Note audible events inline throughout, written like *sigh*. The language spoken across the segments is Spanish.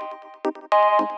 Thank you.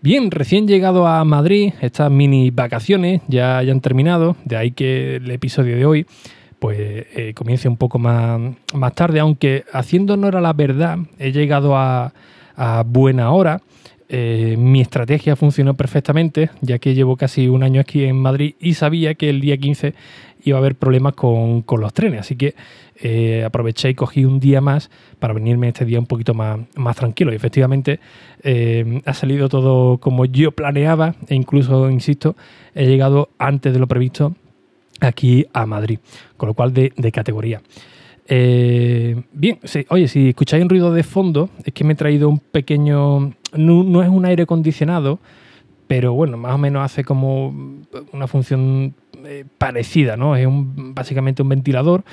Bien, recién llegado a Madrid, estas mini vacaciones ya, han terminado, de ahí que el episodio de hoy pues eh, comience un poco más, más, tarde, aunque haciendo honor a la verdad, he llegado a, buena hora. Eh, mi estrategia funcionó perfectamente, ya que llevo casi un año aquí en Madrid y sabía que el día 15 iba a haber problemas con, los trenes. Así que eh, aproveché y cogí un día más para venirme este día un poquito más, más tranquilo. Y efectivamente eh, ha salido todo como yo planeaba e incluso, insisto, he llegado antes de lo previsto aquí a Madrid, con lo cual de, categoría. Eh, bien, oye, si escucháis un ruido de fondo, es que me he traído un pequeño. No, es un aire acondicionado, pero bueno, más o menos hace como una función eh, parecida, ¿no? Es un, básicamente un ventilador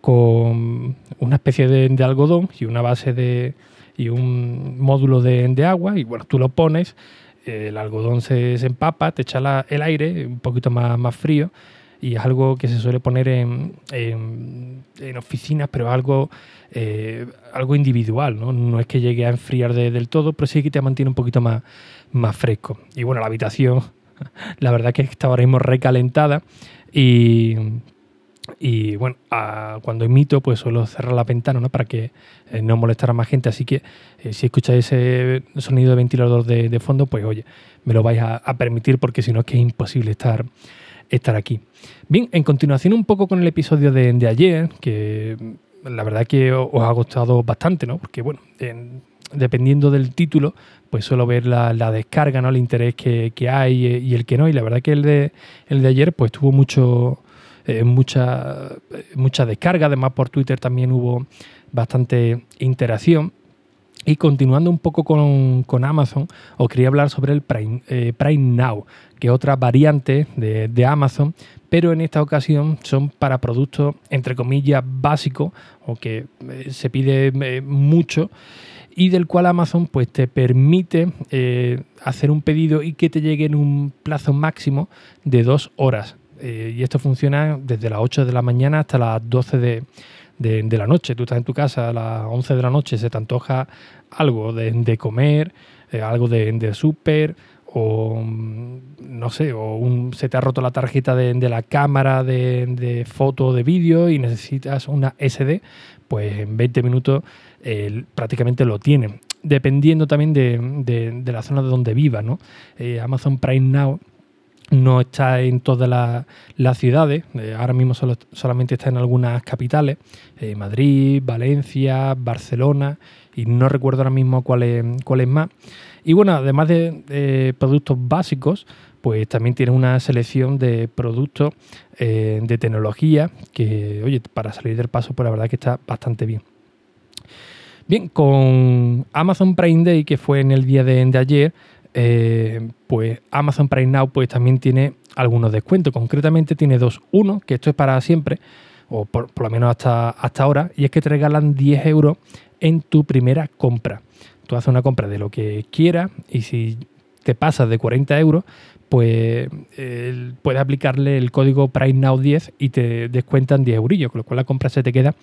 con una especie de, algodón y una base de. y un módulo de, agua, y bueno, tú lo pones, el algodón se, empapa, te echa el aire un poquito más, más frío y es algo que se suele poner en, en, oficinas, pero algo, eh, algo individual, ¿no? No es que llegue a enfriar del todo, pero sí que te mantiene un poquito más, más fresco. Y bueno, la habitación, *laughs* la verdad que está ahora mismo recalentada y, y bueno, cuando emito, pues suelo cerrar la ventana ¿no? para que eh, no molestara más gente. Así que eh, si escucháis ese sonido de ventilador de, fondo, pues oye, me lo vais a, a permitir porque si no es que es imposible estar estar aquí. Bien, en continuación un poco con el episodio de, ayer, que la verdad que os ha gustado bastante, ¿no? Porque bueno, dependiendo del título, pues suelo ver la, descarga, ¿no? El interés que, hay y el que no. Y la verdad que el de, el de ayer, pues tuvo mucho, eh, mucha, mucha descarga. Además, por Twitter también hubo bastante interacción. Y continuando un poco con, Amazon, os quería hablar sobre el Prime, eh, Prime Now, que es otra variante de, Amazon, pero en esta ocasión son para productos, entre comillas, básicos, o que eh, se pide eh, mucho, y del cual Amazon pues, te permite hacer un pedido y que te llegue en un plazo máximo de dos horas. Y esto funciona desde las 8 de la mañana hasta las 12 de, de, la noche. Tú estás en tu casa a las 11 de la noche, se te antoja algo de, comer, eh, algo de, de súper, o mm, no sé, o un, se te ha roto la tarjeta de, la cámara de, foto o de vídeo y necesitas una SD, pues en 20 minutos prácticamente lo tienen. Dependiendo también de, la zona de donde viva, ¿no? Eh, Amazon Prime Now no está en todas las, ciudades, eh, ahora mismo solamente está en algunas capitales, eh, Madrid, Valencia, Barcelona, y no recuerdo ahora mismo cuál es, es más. Y bueno, además de productos básicos, pues también tiene una selección de productos eh, de tecnología que, oye, para salir del paso, pues la verdad que está bastante bien. Bien, con Amazon Prime Day, que fue en el día de ayer, eh, pues Amazon Prime Now pues también tiene algunos descuentos. Concretamente tiene dos. Uno, que esto es para siempre, o por, lo menos hasta, hasta ahora, y es que te regalan 10 euros en tu primera compra. Tú haces una compra de lo que quieras y si te pasas de 40 euros, pues puedes aplicarle el código Prime Now 10 y te descuentan 10 eurillos, con lo cual la compra se te queda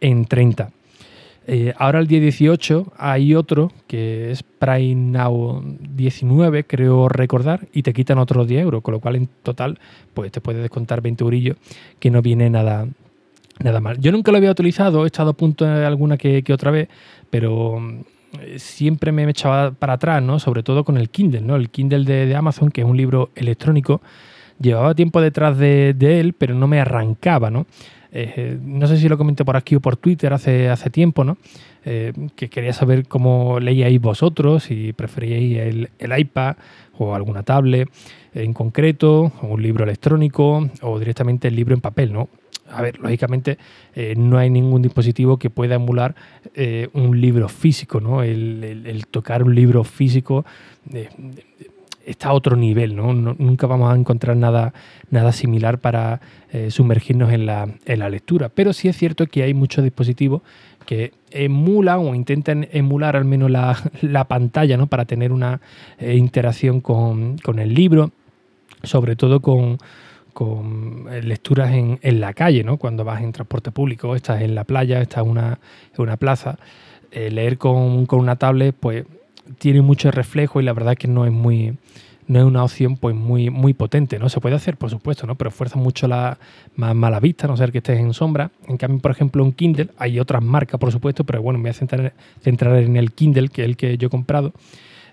en 30. Eh, ahora el día 18 hay otro que es Prime Now 19, creo recordar, y te quitan otros 10 euros, con lo cual en total pues te puedes descontar 20 eurillos, que no viene nada, nada mal. Yo nunca lo había utilizado, he estado a punto de alguna que, otra vez, pero mm, siempre me echaba para atrás, ¿no? Sobre todo con el Kindle, ¿no? El Kindle de, Amazon, que es un libro electrónico, llevaba tiempo detrás de, de él, pero no me arrancaba, ¿no? Eh, no sé si lo comenté por aquí o por Twitter hace, hace tiempo, ¿no? Eh, que quería saber cómo leíais vosotros, si preferíais el, iPad o alguna tablet en concreto, o un libro electrónico o directamente el libro en papel, ¿no? A ver, lógicamente eh, no hay ningún dispositivo que pueda emular eh, un libro físico, ¿no? El, tocar un libro físico está a otro nivel, ¿no? Nunca vamos a encontrar nada, nada similar para sumergirnos en la, en la lectura. Pero sí es cierto que hay muchos dispositivos que emulan o intentan emular al menos la, *laughs* pantalla ¿no? para tener una eh, interacción con, el libro, sobre todo con, eh, lecturas en, la calle, ¿no? cuando vas en transporte público, estás en la playa, estás en una, en una plaza. Eh, leer con, con, una tablet pues tiene mucho reflejo y la verdad que no es muy, no es una opción pues muy, muy potente, ¿no? Se puede hacer, por supuesto, ¿no? Pero fuerza mucho la más mala vista, no ser que estés en sombra. En cambio, por ejemplo, un Kindle, hay otras marcas, por supuesto, pero bueno, me voy a centrar, centrar en el Kindle, que es el que yo he comprado.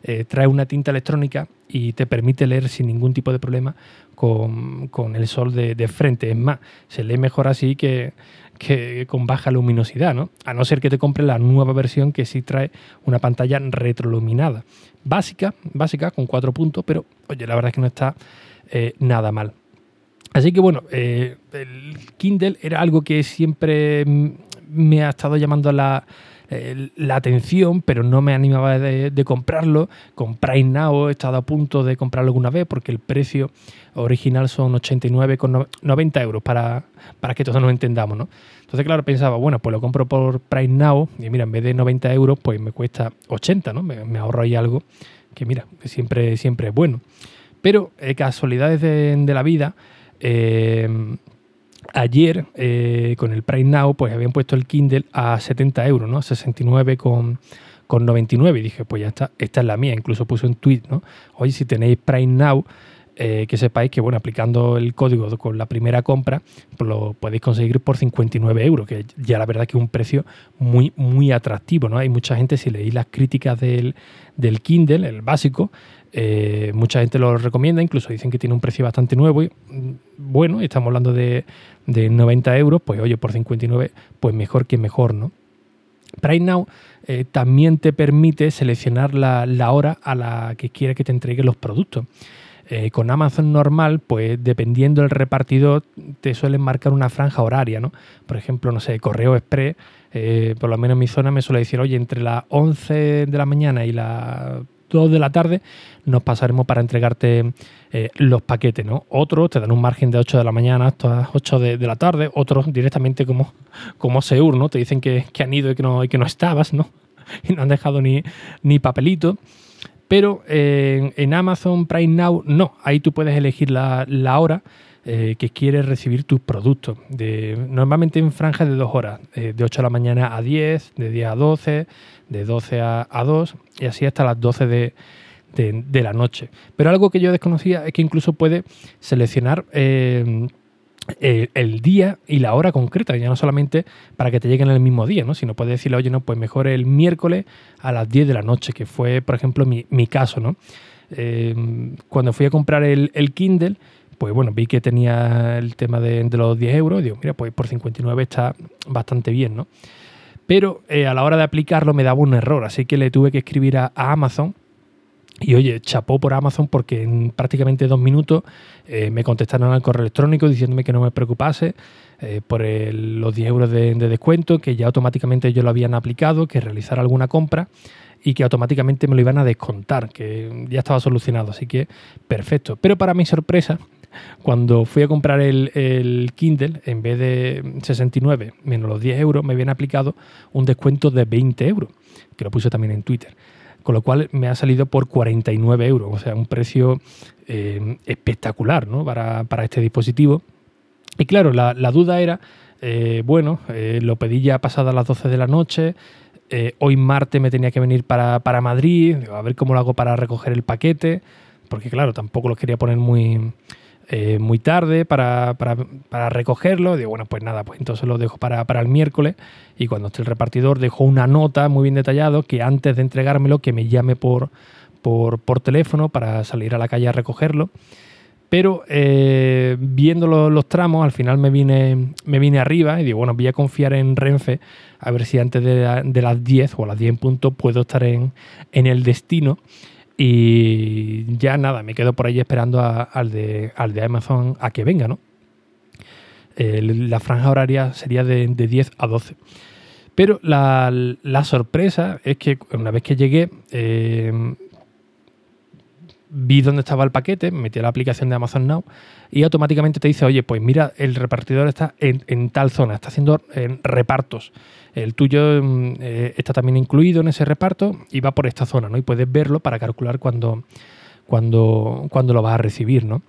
Eh, trae una tinta electrónica y te permite leer sin ningún tipo de problema con, el sol de, frente. Es más, se lee mejor así que, que con baja luminosidad, ¿no? A no ser que te compres la nueva versión que sí trae una pantalla retroiluminada. Básica, básica, con cuatro puntos, pero oye, la verdad es que no está eh, nada mal. Así que bueno, eh, el Kindle era algo que siempre me ha estado llamando la, la atención, pero no me animaba de, comprarlo. Con Prime Now he estado a punto de comprarlo alguna vez porque el precio original son 89,90 euros para, para que todos nos entendamos, ¿no? Entonces, claro, pensaba, bueno, pues lo compro por Prime Now y mira, en vez de 90 euros, pues me cuesta 80, ¿no? Me, ahorro ahí algo que, mira, siempre, siempre es bueno. Pero eh, casualidades de, la vida, eh, ayer eh, con el Prime Now, pues habían puesto el Kindle a 70 euros, ¿no? 69 con, 99. Y dije, pues ya está, esta es la mía. Incluso puse un tweet, ¿no? Oye, si tenéis Prime Now, eh, que sepáis que, bueno, aplicando el código con la primera compra, pues lo podéis conseguir por 59 euros, que ya la verdad que es un precio muy, muy atractivo, ¿no? Hay mucha gente, si leéis las críticas del, del Kindle, el básico, eh, mucha gente lo recomienda, incluso dicen que tiene un precio bastante nuevo. Y, mm, bueno, estamos hablando de, 90 euros, pues oye, por 59, pues mejor que mejor, ¿no? Prime Now eh, también te permite seleccionar la, hora a la que quieres que te entreguen los productos. Eh, con Amazon normal, pues dependiendo del repartidor, te suelen marcar una franja horaria, ¿no? Por ejemplo, no sé, Correo Express, por lo menos en mi zona me suele decir, oye, entre las 11 de la mañana y las 2 de la tarde nos pasaremos para entregarte eh, los paquetes, ¿no? Otros te dan un margen de 8 de la mañana hasta 8 de, la tarde, otros directamente como, como Seur, ¿no? Te dicen que, han ido y que, no, y que no estabas, ¿no? *laughs* Y no han dejado ni, ni papelito. Pero eh, en Amazon Prime Now no, ahí tú puedes elegir la, hora eh, que quieres recibir tus productos. De, normalmente en franjas de dos horas, de 8 de la mañana a 10, de 10 a 12, de 12 a, a 2 y así hasta las 12 de, de, la noche. Pero algo que yo desconocía es que incluso puede seleccionar eh, el, día y la hora concreta, ya no solamente para que te lleguen el mismo día, ¿no? sino puede decirle, oye, no, pues mejor el miércoles a las 10 de la noche, que fue, por ejemplo, mi, caso. ¿no? Eh, cuando fui a comprar el, Kindle, pues bueno, vi que tenía el tema de, de, los 10 euros, digo, mira, pues por 59 está bastante bien, ¿no? Pero eh, a la hora de aplicarlo me daba un error, así que le tuve que escribir a, Amazon y oye, chapó por Amazon porque en prácticamente dos minutos eh, me contestaron al correo electrónico diciéndome que no me preocupase eh, por los 10 euros de, descuento, que ya automáticamente ellos lo habían aplicado, que realizara alguna compra y que automáticamente me lo iban a descontar, que ya estaba solucionado, así que perfecto. Pero para mi sorpresa, cuando fui a comprar el, Kindle, en vez de 69 menos los 10 euros, me habían aplicado un descuento de 20 euros, que lo puse también en Twitter. Con lo cual me ha salido por 49 euros, o sea, un precio eh, espectacular ¿no? para, este dispositivo. Y claro, la, duda era, eh, bueno, eh, lo pedí ya pasada las 12 de la noche, hoy martes me tenía que venir para, para Madrid, a ver cómo lo hago para recoger el paquete, porque claro, tampoco lo quería poner muy, eh, muy tarde para, recogerlo. Digo, bueno, pues nada, pues entonces lo dejo para, el miércoles. Y cuando esté el repartidor, dejo una nota muy bien detallado que antes de entregármelo, que me llame por, por, teléfono para salir a la calle a recogerlo. Pero eh, viendo los, tramos, al final me vine, me vine arriba y digo, bueno, voy a confiar en Renfe a ver si antes de, las 10 o a las 10 en punto puedo estar en, en el destino. Y ya nada, me quedo por ahí esperando al, de, al de Amazon a que venga, ¿no? la franja horaria sería de, 10 a 12. Pero la, sorpresa es que una vez que llegué, eh, vi dónde estaba el paquete, metí la aplicación de Amazon Now y automáticamente te dice, oye, pues mira, el repartidor está en, tal zona, está haciendo repartos. El tuyo mm, eh, está también incluido en ese reparto y va por esta zona, ¿no? Y puedes verlo para calcular cuándo cuando, cuando lo vas a recibir, ¿no?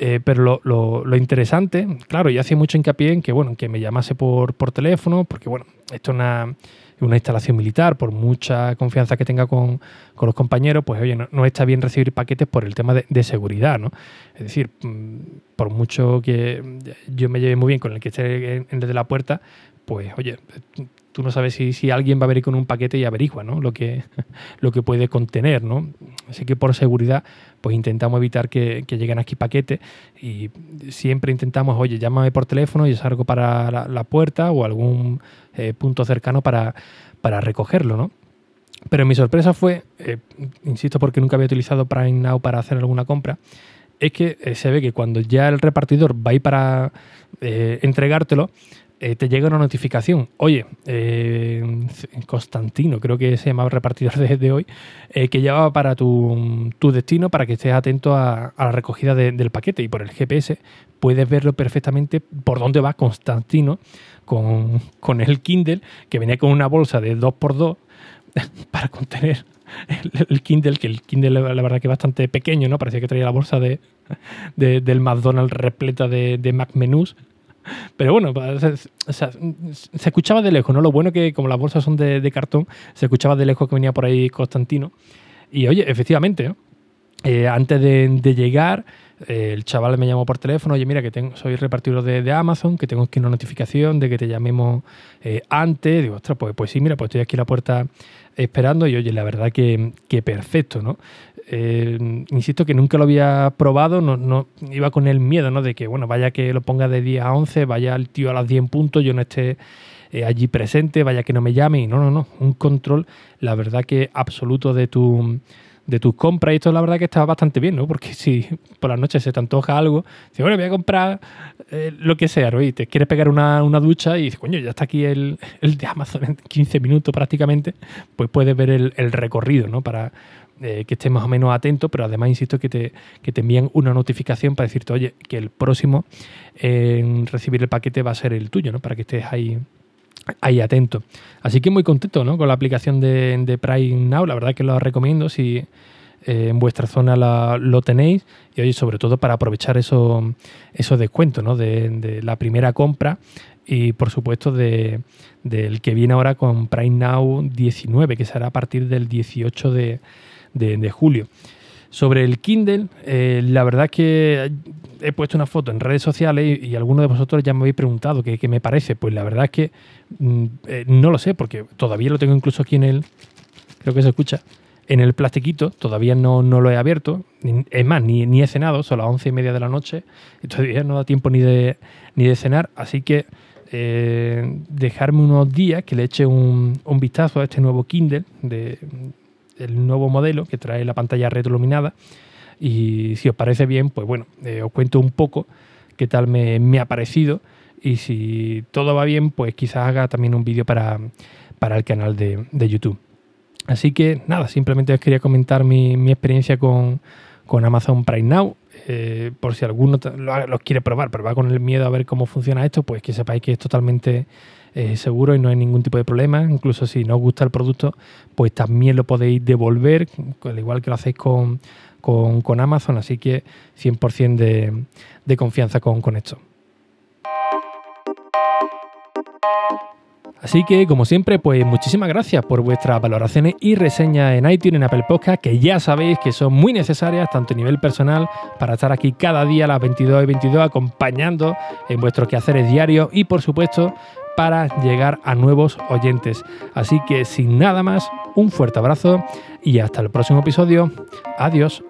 Eh, pero lo, interesante, claro, y hacía mucho hincapié en que, bueno, que me llamase por, por teléfono, porque, bueno, esto es una, una instalación militar, por mucha confianza que tenga con, los compañeros, pues oye, no, está bien recibir paquetes por el tema de, seguridad, ¿no? Es decir, mm, por mucho que yo me lleve muy bien con el que esté en, desde la puerta, pues oye, tú no sabes si, alguien va a venir con un paquete y averigua ¿no? lo, que, *laughs* lo que puede contener. ¿no? Así que por seguridad, pues intentamos evitar que, lleguen aquí paquetes y siempre intentamos, oye, llámame por teléfono y salgo para la, puerta o algún eh, punto cercano para, para recogerlo. ¿no? Pero mi sorpresa fue, eh, insisto porque nunca había utilizado Prime Now para hacer alguna compra, es que eh, se ve que cuando ya el repartidor va a ir para entregártelo, eh, te llega una notificación. Oye, eh, Constantino, creo que se llamaba repartidor desde hoy, eh, que llevaba para tu, destino para que estés atento a, la recogida del paquete. Y por el GPS puedes verlo perfectamente por dónde va Constantino con, el Kindle, que venía con una bolsa de 2x2 *laughs* para contener el, Kindle, que el Kindle la verdad que es bastante pequeño, ¿no? Parecía que traía la bolsa de, del McDonald's repleta de, de Mac Menús pero bueno, se, escuchaba de lejos, ¿no? Lo bueno que como las bolsas son de, cartón, se escuchaba de lejos que venía por ahí Constantino. Y oye, efectivamente, eh, antes de, llegar, eh, el chaval me llamó por teléfono, oye, mira, que tengo, soy repartidor de, Amazon, que tengo aquí una notificación de que te llamemos eh, antes. Digo, ostras, pues, pues sí, mira, pues estoy aquí en la puerta esperando y oye, la verdad que, que perfecto, ¿no? Eh, insisto que nunca lo había probado, no, no, iba con el miedo, ¿no? De que, bueno, vaya que lo ponga de 10 a 11, vaya el tío a las 10 puntos, yo no esté eh, allí presente, vaya que no me llame. Y no, no, no, un control, la verdad que absoluto de tu de tus compras y esto la verdad que está bastante bien, ¿no? Porque si por la noche se te antoja algo, dices, bueno, voy a comprar eh, lo que sea, ¿no? Y te quieres pegar una, ducha y dices, coño, ya está aquí el, de Amazon en 15 minutos prácticamente, pues puedes ver el, el recorrido, ¿no? Para, eh, que estés más o menos atento, pero además insisto que te, que te envían una notificación para decirte, oye, que el próximo en recibir el paquete va a ser el tuyo, ¿no? Para que estés ahí, ahí atento. Así que muy contento ¿no? con la aplicación de, de Prime Now, la verdad que lo recomiendo si eh, en vuestra zona lo tenéis y oye, sobre todo para aprovechar esos eso descuentos ¿no? de, de, la primera compra y por supuesto de, del que viene ahora con Prime Now 19, que será a partir del 18 de, de, julio. Sobre el Kindle, eh, la verdad es que he puesto una foto en redes sociales y, algunos de vosotros ya me habéis preguntado qué, me parece. Pues la verdad es que mm, eh, no lo sé, porque todavía lo tengo incluso aquí en el. Creo que se escucha. En el plastiquito, todavía no, no lo he abierto. Es más, ni, ni, he cenado, son las once y media de la noche. Y todavía no da tiempo ni de, ni de cenar. Así que eh, dejarme unos días que le eche un, un vistazo a este nuevo Kindle de, el nuevo modelo que trae la pantalla retroiluminada. Y si os parece bien, pues bueno, eh, os cuento un poco qué tal me, ha parecido. Y si todo va bien, pues quizás haga también un vídeo para, para el canal de, YouTube. Así que nada, simplemente os quería comentar mi, experiencia con, Amazon Prime Now. Eh, por si alguno lo, quiere probar, pero va con el miedo a ver cómo funciona esto, pues que sepáis que es totalmente eh, seguro y no hay ningún tipo de problema. Incluso si no os gusta el producto, pues también lo podéis devolver, al igual que lo hacéis con, con, Amazon. Así que 100% de, de confianza con, con esto. Así que, como siempre, pues muchísimas gracias por vuestras valoraciones y reseñas en iTunes, en Apple Podcast, que ya sabéis que son muy necesarias, tanto a nivel personal, para estar aquí cada día a las 22 y 22 acompañando en vuestros quehaceres diarios y, por supuesto, para llegar a nuevos oyentes. Así que sin nada más, un fuerte abrazo y hasta el próximo episodio. Adiós.